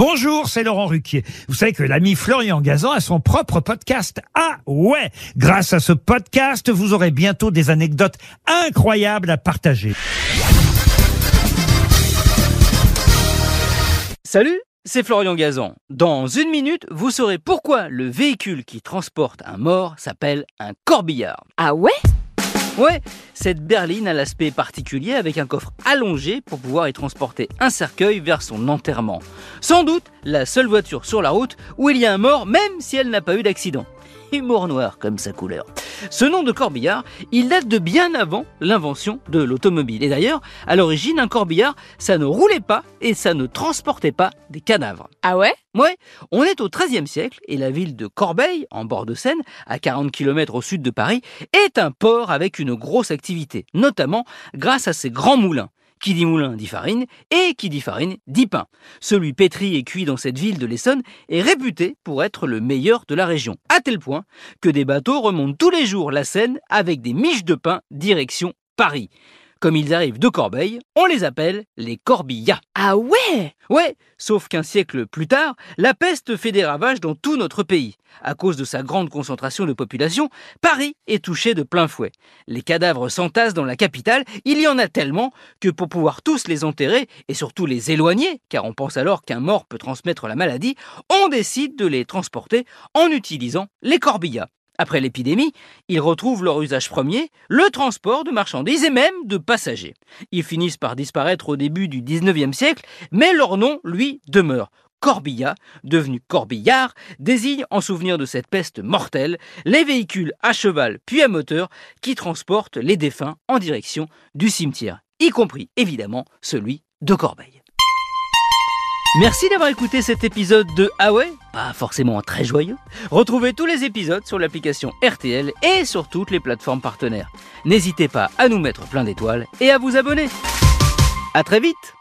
Bonjour, c'est Laurent Ruquier. Vous savez que l'ami Florian Gazan a son propre podcast. Ah ouais Grâce à ce podcast, vous aurez bientôt des anecdotes incroyables à partager. Salut, c'est Florian Gazan. Dans une minute, vous saurez pourquoi le véhicule qui transporte un mort s'appelle un corbillard. Ah ouais? Ouais, cette berline a l'aspect particulier avec un coffre allongé pour pouvoir y transporter un cercueil vers son enterrement. Sans doute la seule voiture sur la route où il y a un mort même si elle n'a pas eu d'accident. Humour noir comme sa couleur. Ce nom de corbillard, il date de bien avant l'invention de l'automobile. Et d'ailleurs, à l'origine, un corbillard, ça ne roulait pas et ça ne transportait pas des cadavres. Ah ouais? Ouais, on est au XIIIe siècle et la ville de Corbeil, en bord de Seine, à 40 km au sud de Paris, est un port avec une grosse activité, notamment grâce à ses grands moulins. Qui dit moulin dit farine, et qui dit farine dit pain. Celui pétri et cuit dans cette ville de l'Essonne est réputé pour être le meilleur de la région, à tel point que des bateaux remontent tous les jours la Seine avec des miches de pain direction Paris. Comme ils arrivent de Corbeil, on les appelle les corbillas. Ah ouais Ouais, sauf qu'un siècle plus tard, la peste fait des ravages dans tout notre pays. À cause de sa grande concentration de population, Paris est touché de plein fouet. Les cadavres s'entassent dans la capitale, il y en a tellement que pour pouvoir tous les enterrer et surtout les éloigner, car on pense alors qu'un mort peut transmettre la maladie, on décide de les transporter en utilisant les corbillas. Après l'épidémie, ils retrouvent leur usage premier, le transport de marchandises et même de passagers. Ils finissent par disparaître au début du 19e siècle, mais leur nom, lui, demeure. Corbilla, devenu corbillard, désigne en souvenir de cette peste mortelle les véhicules à cheval puis à moteur qui transportent les défunts en direction du cimetière, y compris évidemment celui de Corbeil. Merci d'avoir écouté cet épisode de Ah Pas forcément très joyeux. Retrouvez tous les épisodes sur l'application RTL et sur toutes les plateformes partenaires. N'hésitez pas à nous mettre plein d'étoiles et à vous abonner. À très vite